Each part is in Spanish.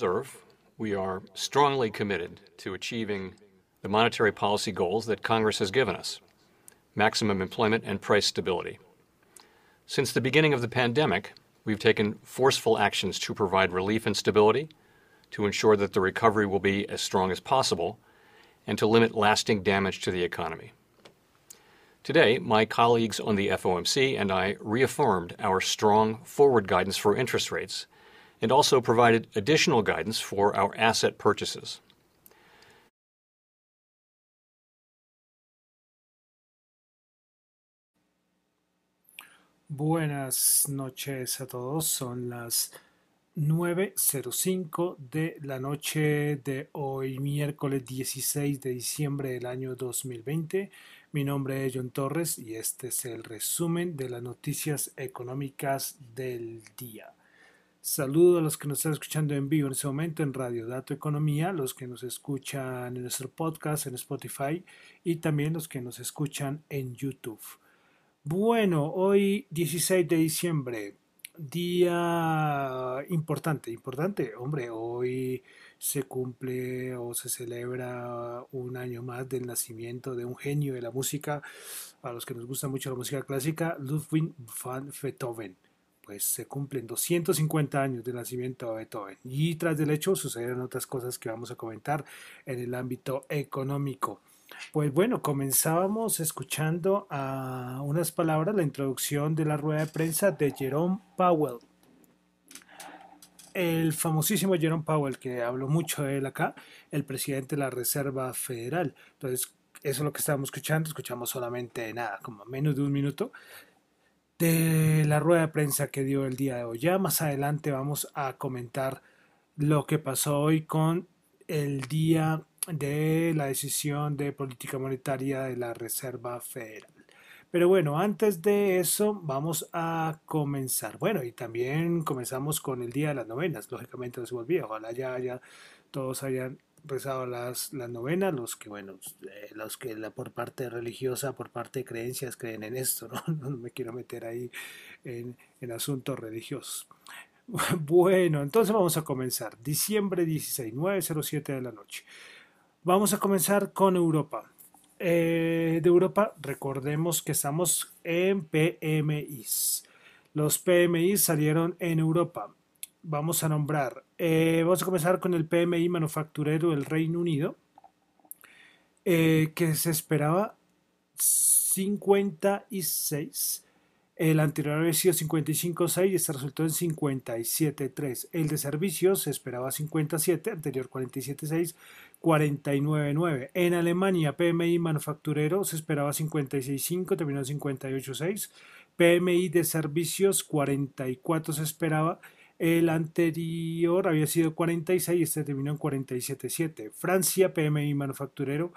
Reserve, we are strongly committed to achieving the monetary policy goals that Congress has given us maximum employment and price stability. Since the beginning of the pandemic, we've taken forceful actions to provide relief and stability, to ensure that the recovery will be as strong as possible, and to limit lasting damage to the economy. Today, my colleagues on the FOMC and I reaffirmed our strong forward guidance for interest rates and also provided additional guidance for our asset purchases. Buenas noches a todos. Son las 9.05 de la noche de hoy, miércoles 16 de diciembre del año 2020. Mi nombre es John Torres y este es el resumen de las noticias económicas del día. Saludo a los que nos están escuchando en vivo en este momento en Radio Dato Economía, los que nos escuchan en nuestro podcast en Spotify y también los que nos escuchan en YouTube. Bueno, hoy 16 de diciembre, día importante, importante, hombre, hoy se cumple o se celebra un año más del nacimiento de un genio de la música, a los que nos gusta mucho la música clásica, Ludwig van Beethoven. Pues se cumplen 250 años del nacimiento de Beethoven. Y tras del hecho sucedieron otras cosas que vamos a comentar en el ámbito económico. Pues bueno, comenzábamos escuchando a unas palabras, la introducción de la rueda de prensa de Jerome Powell. El famosísimo Jerome Powell, que habló mucho de él acá, el presidente de la Reserva Federal. Entonces, eso es lo que estábamos escuchando, escuchamos solamente nada, como menos de un minuto de la rueda de prensa que dio el día de hoy. Ya más adelante vamos a comentar lo que pasó hoy con el día de la decisión de política monetaria de la Reserva Federal. Pero bueno, antes de eso vamos a comenzar. Bueno, y también comenzamos con el Día de las Novenas. Lógicamente no se volvía. Ojalá ya, ya todos hayan rezado las, las novenas, los que, bueno, eh, los que la, por parte religiosa, por parte de creencias creen en esto, ¿no? No me quiero meter ahí en, en asuntos religiosos. Bueno, entonces vamos a comenzar. Diciembre 16, 9.07 de la noche. Vamos a comenzar con Europa. Eh, de Europa, recordemos que estamos en PMIs. Los PMIs salieron en Europa. Vamos a nombrar. Eh, vamos a comenzar con el PMI manufacturero del Reino Unido, eh, que se esperaba 56 el anterior había sido 55.6 y este resultó en 57.3. El de servicios se esperaba 57, anterior 47.6, 49.9. En Alemania, PMI manufacturero se esperaba 56.5, terminó en 58.6. PMI de servicios 44 se esperaba. El anterior había sido 46 y este terminó en 47.7. Francia, PMI manufacturero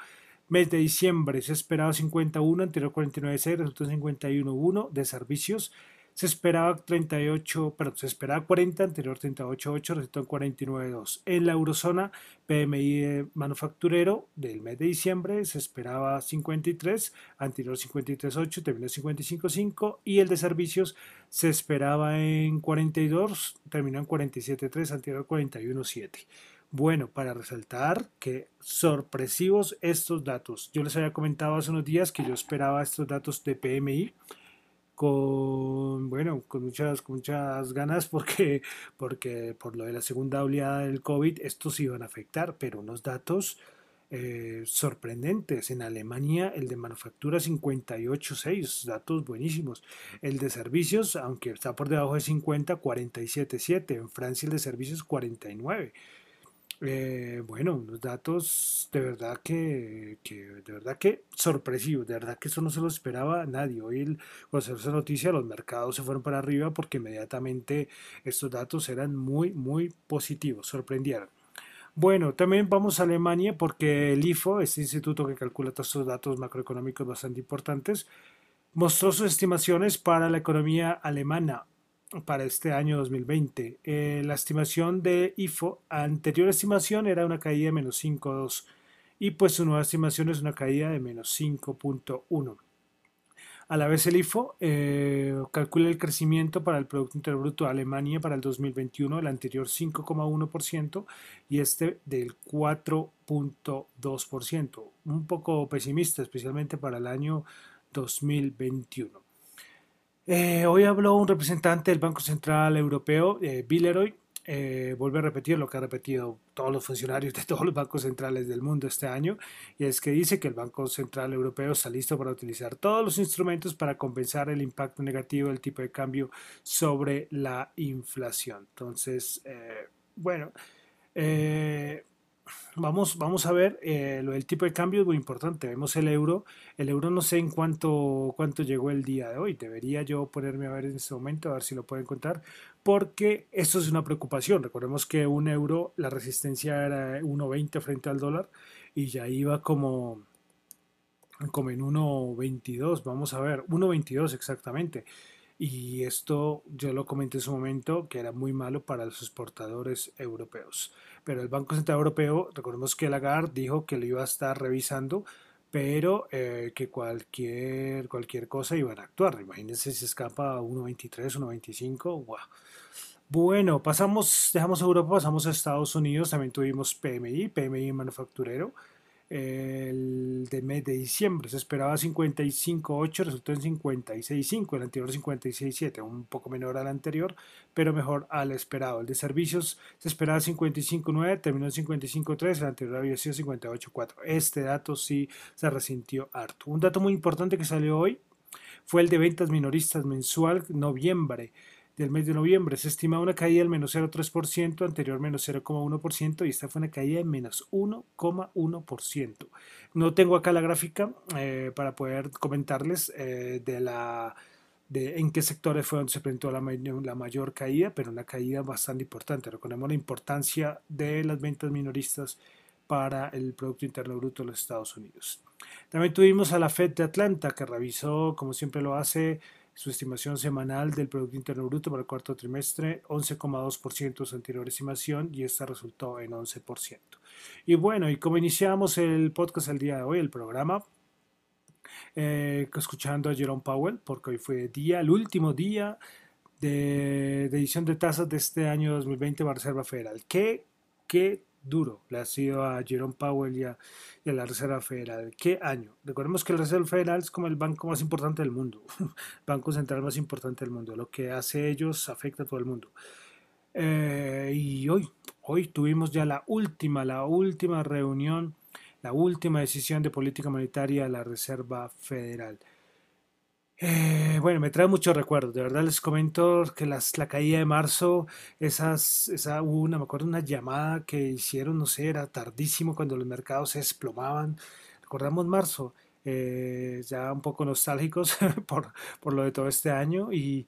Mes de diciembre se esperaba 51, anterior 49.6, resultó 51.1 de servicios. Se esperaba 38, perdón, se esperaba 40, anterior 38.8, resultó en 49.2. En la eurozona, PMI manufacturero del mes de diciembre se esperaba 53, anterior 53.8, terminó en 55.5 y el de servicios se esperaba en 42, terminó en 47.3, anterior 41.7. Bueno, para resaltar que sorpresivos estos datos. Yo les había comentado hace unos días que yo esperaba estos datos de PMI con bueno, con muchas, muchas ganas porque, porque por lo de la segunda oleada del COVID estos iban a afectar, pero unos datos eh, sorprendentes. En Alemania el de manufactura 58.6, datos buenísimos. El de servicios, aunque está por debajo de 50, 47.7. En Francia el de servicios 49. Eh, bueno, unos datos de verdad que, de verdad que sorpresivos, de verdad que eso no se lo esperaba nadie. Hoy cuando se esa noticia los mercados se fueron para arriba porque inmediatamente estos datos eran muy, muy positivos, sorprendieron. Bueno, también vamos a Alemania porque el IFO, este instituto que calcula todos estos datos macroeconómicos bastante importantes, mostró sus estimaciones para la economía alemana para este año 2020. Eh, la estimación de IFO, anterior estimación era una caída de menos 5,2 y pues su nueva estimación es una caída de menos 5.1. A la vez el IFO eh, calcula el crecimiento para el Producto Interno Bruto de Alemania para el 2021, el anterior 5,1% y este del 4,2%. Un poco pesimista, especialmente para el año 2021. Eh, hoy habló un representante del Banco Central Europeo, eh, Villeroy, eh, vuelve a repetir lo que ha repetido todos los funcionarios de todos los bancos centrales del mundo este año, y es que dice que el Banco Central Europeo está listo para utilizar todos los instrumentos para compensar el impacto negativo del tipo de cambio sobre la inflación. Entonces, eh, bueno, eh, Vamos, vamos a ver eh, lo del tipo de cambio es muy importante. Vemos el euro. El euro no sé en cuánto, cuánto llegó el día de hoy. Debería yo ponerme a ver en este momento, a ver si lo puedo encontrar, porque esto es una preocupación. Recordemos que un euro, la resistencia era 1.20 frente al dólar y ya iba como, como en 1.22. Vamos a ver, 1.22 exactamente. Y esto yo lo comenté en su momento que era muy malo para los exportadores europeos pero el Banco Central Europeo, recordemos que Lagarde dijo que lo iba a estar revisando, pero eh, que cualquier, cualquier cosa iban a actuar. Imagínense si escapa a 1.23, 1.25, wow. Bueno, pasamos, dejamos Europa, pasamos a Estados Unidos, también tuvimos PMI, PMI manufacturero, el de mes de diciembre. Se esperaba 55.8, resultó en 56.5, el anterior 56.7, un poco menor al anterior, pero mejor al esperado. El de servicios se esperaba 55.9, terminó en 55.3, el anterior había sido 58.4. Este dato sí se resintió harto. Un dato muy importante que salió hoy fue el de ventas minoristas mensual noviembre del mes de noviembre. Se estima una caída del menos 0,3%, anterior menos 0,1% y esta fue una caída de menos 1,1%. No tengo acá la gráfica eh, para poder comentarles eh, de la de en qué sectores fue donde se presentó la, la, mayor caída, pero una caída bastante importante. Recordemos la importancia de las ventas minoristas para el Producto Interno Bruto de los Estados Unidos. También tuvimos a la Fed de Atlanta, que revisó, como siempre lo hace, su estimación semanal del Producto Interno Bruto para el cuarto trimestre, 11,2% su anterior estimación y esta resultó en 11%. Y bueno, y como iniciamos el podcast el día de hoy, el programa, eh, escuchando a Jerome Powell, porque hoy fue día, el último día de, edición de tasas de este año 2020 para Reserva Federal. ¿Qué, qué duro le ha sido a Jerome Powell y a, la Reserva Federal. ¿Qué año? Recordemos que la Reserva Federal es como el banco más importante del mundo, banco central más importante del mundo. Lo que hace ellos afecta a todo el mundo. Eh, y hoy, hoy tuvimos ya la última, la última reunión, la última decisión de política monetaria de la Reserva Federal. Eh, bueno, me trae muchos recuerdos. De verdad les comento que las, la caída de marzo, esas, esa una, me acuerdo una llamada que hicieron, no sé, era tardísimo cuando los mercados se desplomaban. Recordamos marzo, eh, ya un poco nostálgicos por, por, lo de todo este año y,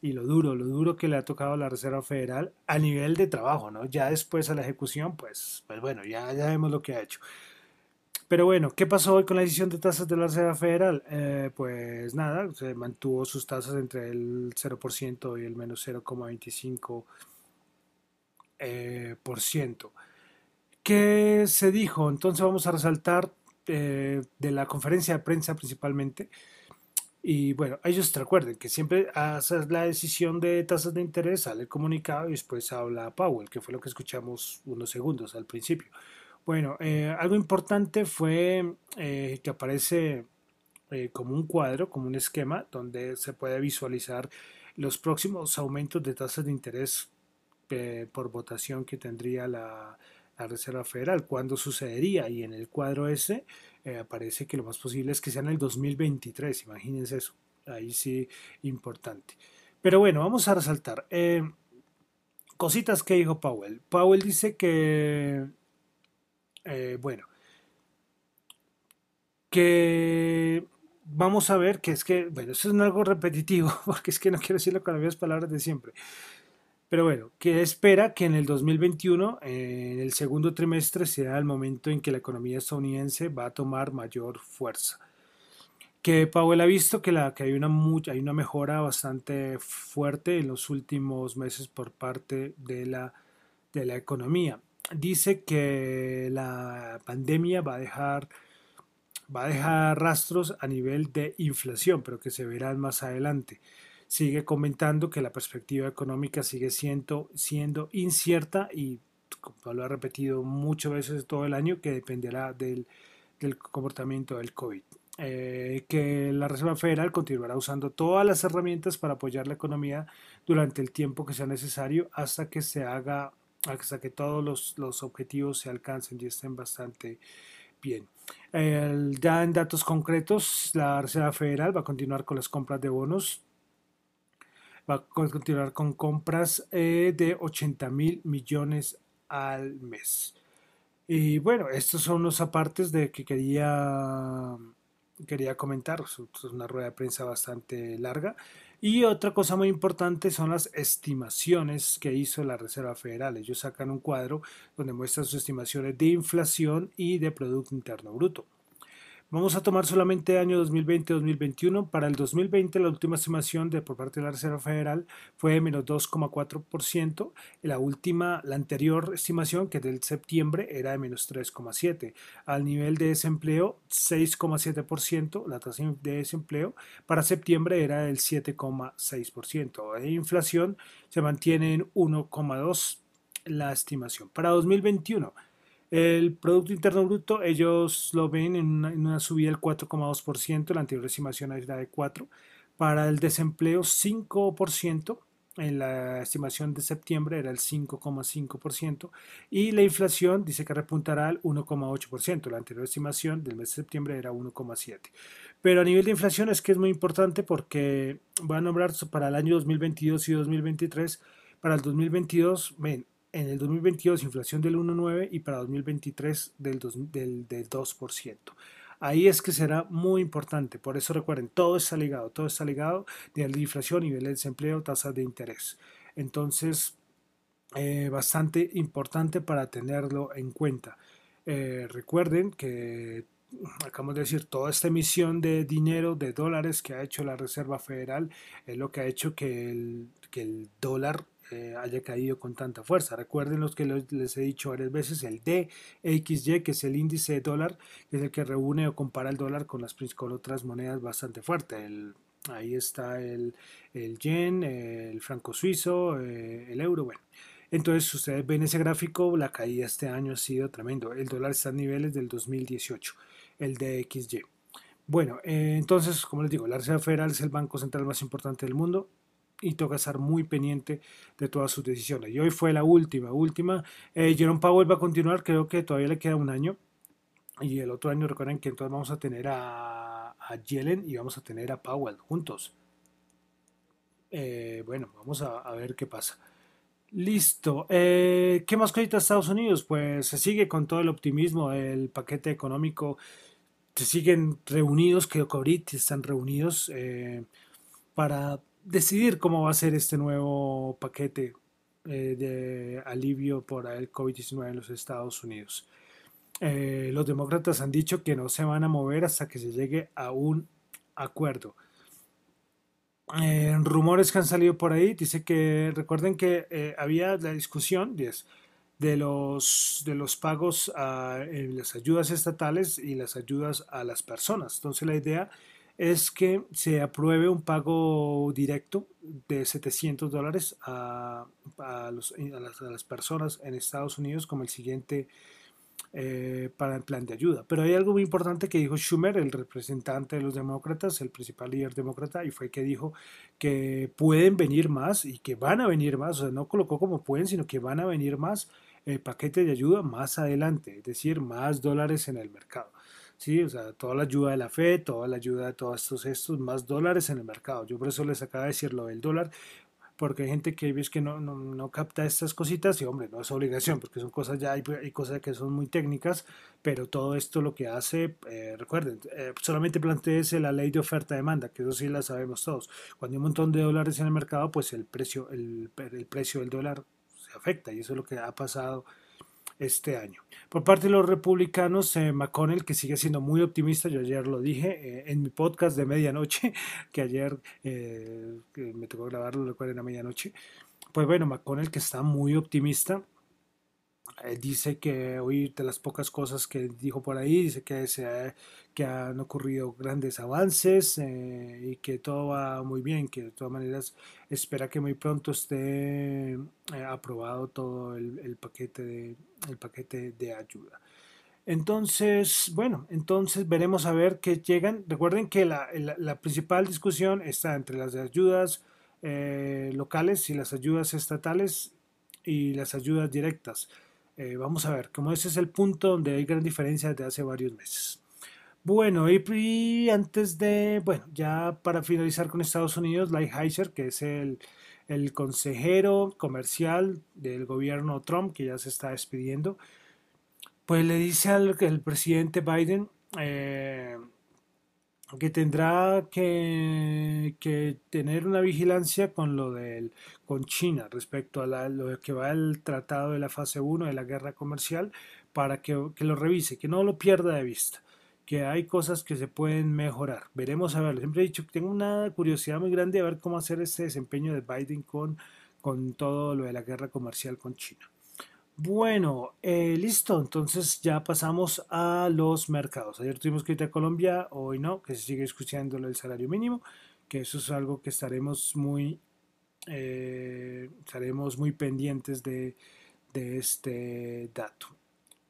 y, lo duro, lo duro que le ha tocado a la Reserva Federal a nivel de trabajo, ¿no? Ya después a la ejecución, pues, pues bueno, ya, ya vemos lo que ha hecho. Pero bueno, ¿qué pasó hoy con la decisión de tasas de la Reserva Federal? Eh, pues nada, se mantuvo sus tasas entre el 0% y el menos 0,25%. Eh, por ciento. ¿Qué se dijo? Entonces vamos a resaltar eh, de la conferencia de prensa principalmente. Y bueno, ellos recuerden que siempre haces la decisión de tasas de interés, sale el comunicado y después habla Powell, que fue lo que escuchamos unos segundos al principio. Bueno, eh, algo importante fue eh, que aparece eh, como un cuadro, como un esquema, donde se puede visualizar los próximos aumentos de tasas de interés por votación que tendría la, Reserva Federal, cuándo sucedería. Y en el cuadro ese aparece que lo más posible es que sea en el 2023, imagínense eso, ahí sí importante. Pero bueno, vamos a resaltar. cositas que dijo Powell. Powell dice que eh, bueno, que vamos a ver que es que, bueno, eso es algo repetitivo, porque es que no quiero decirlo con las mismas palabras de siempre. Pero bueno, que espera que en el 2021, en el segundo trimestre, sea el momento en que la economía estadounidense va a tomar mayor fuerza. Que Powell ha visto que, la, que hay, una, hay una mejora bastante fuerte en los últimos meses por parte de la, de la economía dice que la pandemia va a dejar va a dejar rastros a nivel de inflación, pero que se verán más adelante. Sigue comentando que la perspectiva económica sigue siendo, siendo incierta y, lo ha repetido muchas veces todo el año, que dependerá del, del comportamiento del COVID. Eh, que la Reserva Federal continuará usando todas las herramientas para apoyar la economía durante el tiempo que sea necesario hasta que se haga, hasta que todos los, los objetivos se alcancen y estén bastante bien. ya en datos concretos, la Reserva Federal va a continuar con las compras de bonos, va a continuar con compras eh, de 80 mil millones al mes. Y bueno, estos son los apartes de que quería quería comentar. Es una rueda de prensa bastante larga. Y otra cosa muy importante son las estimaciones que hizo la Reserva Federal. Ellos sacan un cuadro donde muestran sus estimaciones de inflación y de Producto Interno Bruto. Vamos a tomar solamente año 2020-2021. Para el 2020 la última estimación de, por parte de la Reserva Federal fue de menos 2,4%. La última, la anterior estimación, que es del septiembre, era de menos 3,7%. Al nivel de desempleo, 6,7%. La tasa de desempleo para septiembre era del 7,6%. De inflación se mantiene en 1,2% la estimación. Para 2021 el Producto Interno Bruto, ellos lo ven en una, subida del 4,2%, la anterior estimación era de 4%. Para el desempleo, 5%, en la estimación de septiembre era el 5,5%. Y la inflación dice que repuntará al 1,8%, la anterior estimación del mes de septiembre era 1,7%. Pero a nivel de inflación es que es muy importante porque voy a nombrar para el año 2022 y 2023. Para el 2022, ven, en el 2022 inflación del 1,9 y para 2023 del, del, del 2%. Ahí es que será muy importante. Por eso recuerden, todo está ligado, todo está ligado, nivel de inflación, nivel de desempleo, tasas de interés. Entonces, eh, bastante importante para tenerlo en cuenta. Eh, recuerden que acabamos de decir, toda esta emisión de dinero, de dólares que ha hecho la Reserva Federal, es lo que ha hecho que el, que el dólar eh, haya caído con tanta fuerza. Recuerden los que les he dicho varias veces, el DXY, que es el índice de dólar, que es el que reúne o compara el dólar con, las, con otras monedas bastante fuerte. Ahí está el, el, yen, el franco suizo, eh, el euro, bueno. Entonces, ustedes ven ese gráfico, la caída este año ha sido tremendo. El dólar está a niveles del 2018, el DXY. Bueno, eh, entonces, como les digo, la Reserva Federal es el banco central más importante del mundo y toca estar muy pendiente de todas sus decisiones. Y hoy fue la última, última. Eh, Jerome Powell va a continuar, creo que todavía le queda un año. Y el otro año recuerden que entonces vamos a tener a, a Yellen y vamos a tener a Powell juntos. Eh, bueno, vamos a, ver qué pasa. Listo. Eh, ¿Qué más cositas Estados Unidos? Pues se sigue con todo el optimismo del paquete económico. Se siguen reunidos, creo que ahorita están reunidos para decidir cómo va a ser este nuevo paquete eh, de alivio por el COVID-19 en los Estados Unidos. Eh, los demócratas han dicho que no se van a mover hasta que se llegue a un acuerdo. Eh, rumores que han salido por ahí dice que recuerden que había la discusión de los, de los pagos a las ayudas estatales y las ayudas a las personas. Entonces la idea es que se apruebe un pago directo de 700 dólares a, las, personas en Estados Unidos como el siguiente eh, para el plan de ayuda. Pero hay algo muy importante que dijo Schumer, el representante de los demócratas, el principal líder demócrata, y fue que dijo que pueden venir más y que van a venir más, o sea, no colocó como pueden, sino que van a venir más eh, paquetes de ayuda más adelante, es decir, más dólares en el mercado. ¿Sí? O sea, toda la ayuda de la FED, toda la ayuda de todos estos, estos más dólares en el mercado. Yo por eso les acabo de decir lo del dólar, porque hay gente que ves que no, no, no, capta estas cositas y hombre, no es obligación, porque son cosas ya, hay, hay cosas que son muy técnicas, pero todo esto lo que hace, eh, recuerden, eh, solamente planteese la ley de oferta-demanda, que eso sí la sabemos todos. Cuando hay un montón de dólares en el mercado, pues el precio, el, el precio del dólar se afecta y eso es lo que ha pasado este año. Por parte de los republicanos, eh, McConnell, que sigue siendo muy optimista, yo ayer lo dije eh, en mi podcast de medianoche, que ayer eh, me tocó grabarlo, lo era medianoche, pues bueno, McConnell que está muy optimista, eh, dice que hoy las pocas cosas que dijo por ahí, dice que, se, que han ocurrido grandes avances eh, y que todo va muy bien, que de todas maneras espera que muy pronto esté eh, aprobado todo el, paquete de, el paquete de ayuda. Entonces, bueno, entonces veremos a ver qué llegan. Recuerden que la, la, principal discusión está entre las ayudas locales y las ayudas estatales y las ayudas directas. Eh, vamos a ver, como ese es el punto donde hay gran diferencia desde hace varios meses. Bueno, y, antes de, bueno, ya para finalizar con Estados Unidos, Lighthizer, que es el, consejero comercial del gobierno Trump, que ya se está despidiendo, pues le dice al el presidente Biden, eh, que tendrá que, tener una vigilancia con lo del con China respecto a lo que va el tratado de la fase 1 de la guerra comercial para que, lo revise, que no lo pierda de vista, que hay cosas que se pueden mejorar. Veremos a ver, siempre he dicho que tengo una curiosidad muy grande de ver cómo hacer este desempeño de Biden con, con todo lo de la guerra comercial con China. Bueno, eh, listo, entonces ya pasamos a los mercados. Ayer tuvimos que ir a Colombia, hoy no, que se sigue escuchando el salario mínimo, que eso es algo que estaremos muy, eh, estaremos muy pendientes de, este dato.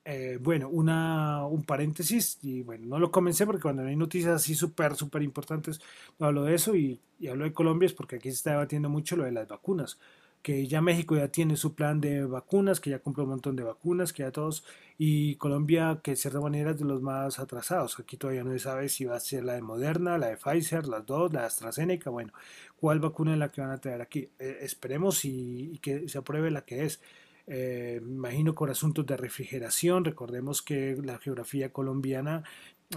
Eh, bueno, una, un paréntesis, y bueno, no lo comencé porque cuando hay noticias así súper, súper importantes, no hablo de eso y, y hablo de Colombia es porque aquí se está debatiendo mucho lo de las vacunas que ya México ya tiene su plan de vacunas, que ya compró un montón de vacunas, que ya todos, y Colombia, que de cierta manera es de los más atrasados. Aquí todavía no se sabe si va a ser la de Moderna, la de Pfizer, las dos, la de AstraZeneca, bueno, cuál vacuna es la que van a traer aquí. Eh, esperemos y, que se apruebe la que es. Eh, imagino con asuntos de refrigeración, recordemos que la geografía colombiana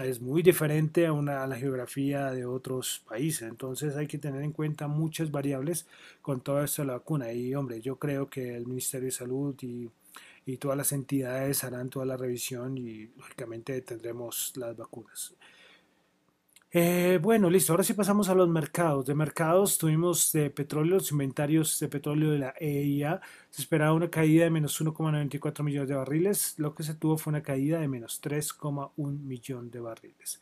es muy diferente a, una, la geografía de otros países. Entonces hay que tener en cuenta muchas variables con todo esto de la vacuna. Y hombre, yo creo que el Ministerio de Salud y, y todas las entidades harán toda la revisión y lógicamente tendremos las vacunas. Eh, bueno, listo. Ahora sí pasamos a los mercados. De mercados tuvimos de petróleo, los inventarios de petróleo de la EIA. Se esperaba una caída de menos 1,94 millones de barriles. Lo que se tuvo fue una caída de menos 3,1 millón de barriles.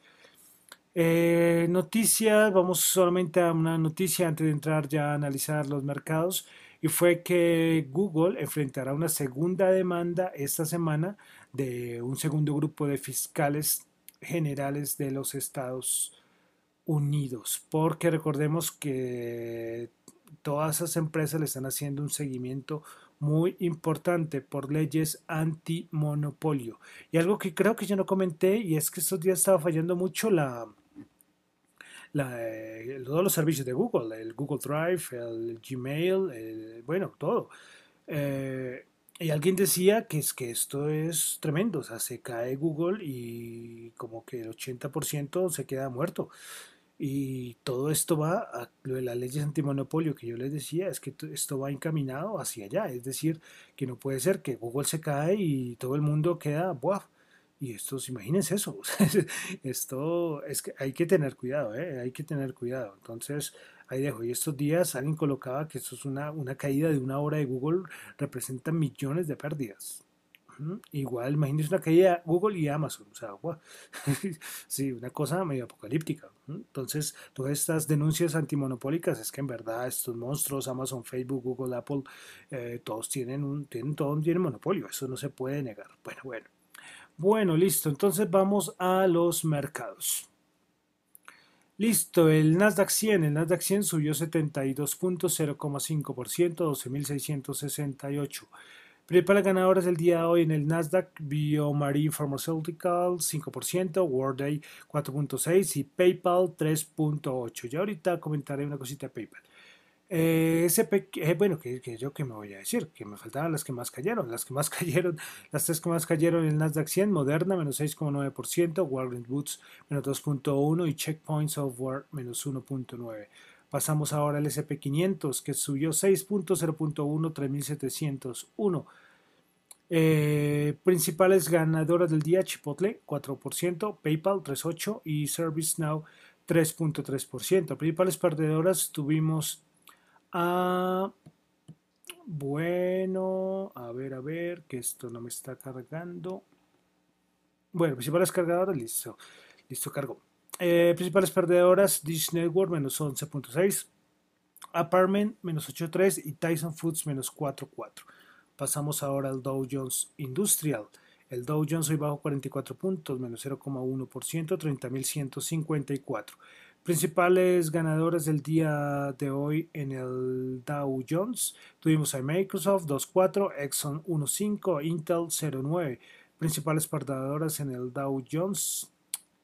Eh, noticias, vamos solamente a una noticia antes de entrar ya a analizar los mercados. Y fue que Google enfrentará una segunda demanda esta semana de un segundo grupo de fiscales generales de los Estados Unidos, porque recordemos que todas esas empresas le están haciendo un seguimiento muy importante por leyes antimonopolio. Y algo que creo que yo no comenté, y es que estos días estaba fallando mucho la, la todos los servicios de Google, el Google Drive, el Gmail, bueno, todo. Eh, y alguien decía que es que esto es tremendo, o sea, se cae Google y como que el 80% se queda muerto. Y todo esto va a lo de las leyes antimonopolio que yo les decía, es que esto va encaminado hacia allá. Es decir, que no puede ser que Google se cae y todo el mundo queda, ¡buah! Y esto, imagínense eso. esto es que hay que tener cuidado, ¿eh? hay que tener cuidado. Entonces, ahí dejo. Y estos días alguien colocaba que esto es una, una caída de una hora de Google, representa millones de pérdidas. Igual, imagínense una caída Google y Amazon. O sea, sí, una cosa medio apocalíptica. Entonces, todas estas denuncias antimonopólicas es que en verdad estos monstruos, Amazon, Facebook, Google, Apple, eh, todos tienen un, tienen, todos tienen monopolio. Eso no se puede negar. Bueno, bueno. Bueno, listo. Entonces vamos a los mercados. Listo, el Nasdaq 100, el Nasdaq 100 subió 72.0,5%, 12.668. Principales ganadoras del día de hoy en el Nasdaq, BioMarine Pharmaceutical 5%, Worday 4.6% y PayPal 3.8%. Ya ahorita comentaré una cosita de PayPal. Eh, eh, bueno, que, yo que me voy a decir, que me faltaban las que más cayeron. Las que más cayeron, las tres que más cayeron en el Nasdaq 100, Moderna menos 6,9%, Warren Woods menos 2.1% y Checkpoint Software menos 1.9%. Pasamos ahora al SP500 que subió 6.0.1, 3701. Eh, principales ganadoras del día, Chipotle 4%, PayPal 3.8% y ServiceNow 3.3%. Principales perdedoras tuvimos a Bueno, a ver, a ver, que esto no me está cargando. Bueno, principales cargadoras, listo. Listo, cargo. Eh, principales perdedoras, Dish Network menos 11.6, Apartment menos 8.3 y Tyson Foods menos 4.4. Pasamos ahora al Dow Jones Industrial. El Dow Jones hoy bajo 44 puntos, menos 0,1%, 30.154. Principales ganadores del día de hoy en el Dow Jones. Tuvimos a Microsoft 2.4, Exxon 1.5, Intel 0.9. Principales perdedoras en el Dow Jones.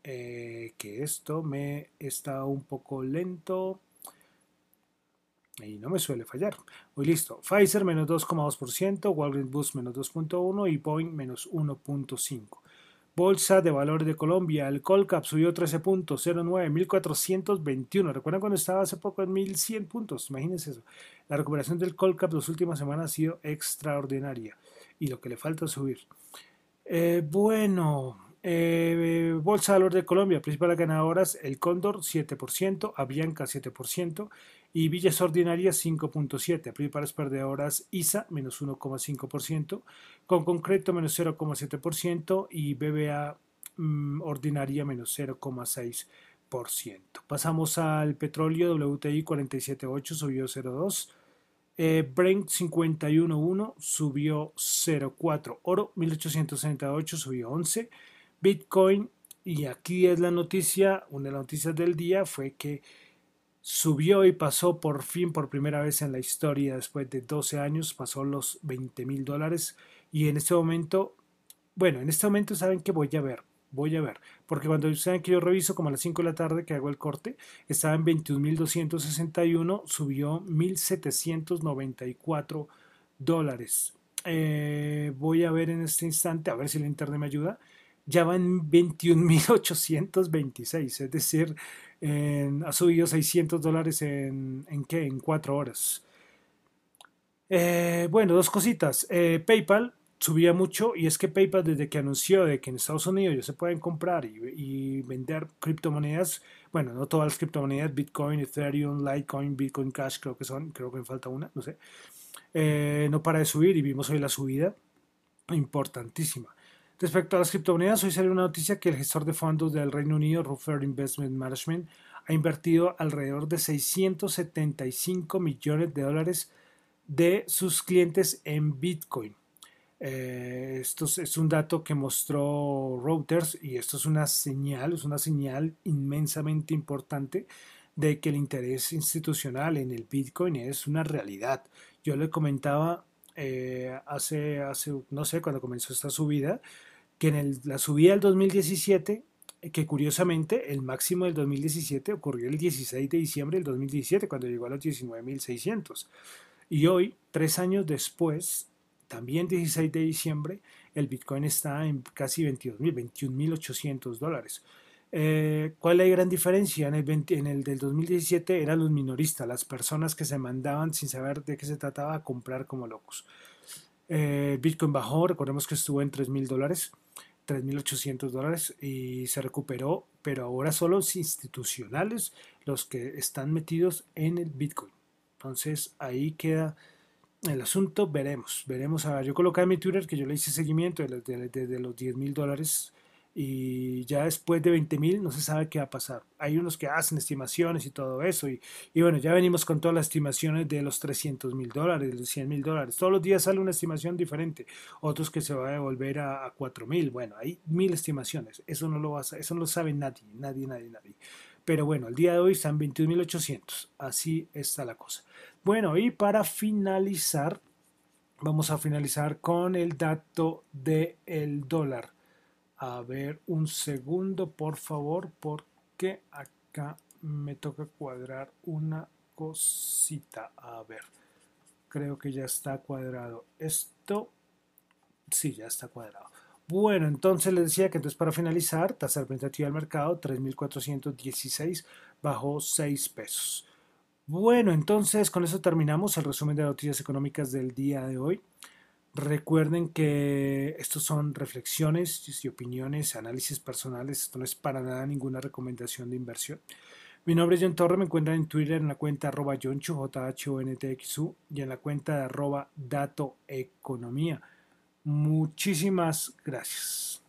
Eh, que esto me está un poco lento. Y no me suele fallar. Hoy listo. Pfizer menos 2,2%, Walgreens Boost menos 2.1% y Boeing menos 1.5%. Bolsa de Valores de Colombia, el Colcap subió 13 puntos, 0,9, 1421. ¿Recuerdan cuando estaba hace poco en 1100 puntos? Imagínense eso. La recuperación del Colcap las últimas semanas ha sido extraordinaria y lo que le falta es subir. Eh, bueno, eh, Bolsa de Valores de Colombia, principales ganadoras, el Cóndor 7%, Avianca 7%, y Villas Ordinarias 5.7, principales perdedoras ISA menos 1,5%, con concreto menos 0,7% y BBA mm, ordinaria menos 0,6%. Pasamos al petróleo WTI 47.8 subió 0,2. Eh, Brent 51.1 subió 0.4. Oro 1868 subió 11. Bitcoin, y aquí es la noticia, una de las noticias del día fue que subió y pasó por fin, por primera vez en la historia, después de 12 años, pasó los 20 mil dólares. Y en este momento, bueno, en este momento saben que voy a ver, voy a ver, porque cuando saben que yo reviso como a las 5 de la tarde que hago el corte, estaba en 21.261, subió 1.794 dólares. Eh, voy a ver en este instante, a ver si el internet me ayuda. Ya va en 21.826, es decir, ha subido 600 dólares en, en qué? En cuatro horas. Eh, bueno, dos cositas. Eh, PayPal subía mucho y es que PayPal desde que anunció de que en Estados Unidos ya se pueden comprar y, vender criptomonedas, bueno, no todas las criptomonedas, Bitcoin, Ethereum, Litecoin, Bitcoin Cash creo que son, creo que me falta una, no sé, eh, no para de subir y vimos hoy la subida importantísima. Respecto a las criptomonedas, hoy salió una noticia que el gestor de fondos del Reino Unido, Ruffer Investment Management, ha invertido alrededor de 675 millones de dólares de sus clientes en Bitcoin. Eh, esto es un dato que mostró Reuters y esto es una señal, es una señal inmensamente importante de que el interés institucional en el Bitcoin es una realidad. Yo le comentaba eh, hace, hace, no sé, cuando comenzó esta subida, que en la subida del 2017, que curiosamente el máximo del 2017 ocurrió el 16 de diciembre del 2017, cuando llegó a los 19.600. Y hoy, tres años después, también 16 de diciembre, el Bitcoin está en casi 22.000, 21.800 dólares. Eh, ¿Cuál es la gran diferencia? En el, en el del 2017 eran los minoristas, las personas que se mandaban sin saber de qué se trataba a comprar como locos. Eh, Bitcoin bajó, recordemos que estuvo en 3.000 dólares. 3.800 dólares y se recuperó, pero ahora son los institucionales los que están metidos en el Bitcoin. Entonces ahí queda el asunto, veremos, veremos. A ver, yo coloqué en mi Twitter que yo le hice seguimiento desde de, de, de los 10.000 dólares y ya después de 20 mil no se sabe qué va a pasar. Hay unos que hacen estimaciones y todo eso y, bueno, ya venimos con todas las estimaciones de los 300 mil dólares, de los 100 mil dólares. Todos los días sale una estimación diferente, otros que se va a devolver a, a 4 mil. Bueno, hay mil estimaciones, eso no lo va a, eso no lo sabe nadie, nadie, nadie, nadie. Pero bueno, el día de hoy están 21.800, así está la cosa. Bueno, y para finalizar, vamos a finalizar con el dato del el dólar a ver un segundo, por favor, porque acá me toca cuadrar una cosita. A ver, creo que ya está cuadrado. Esto, sí, ya está cuadrado. Bueno, entonces les decía que entonces para finalizar, tasa representativa del mercado 3.416 bajó 6 pesos. Bueno, entonces con eso terminamos el resumen de noticias económicas del día de hoy. Recuerden que estos son reflexiones y opiniones, análisis personales, esto no es para nada ninguna recomendación de inversión. Mi nombre es John Torre, me encuentran en Twitter en la cuenta arroba Jonchu, J-H-O-N-T-X-U, y en la cuenta arroba Dato Economía. Muchísimas gracias.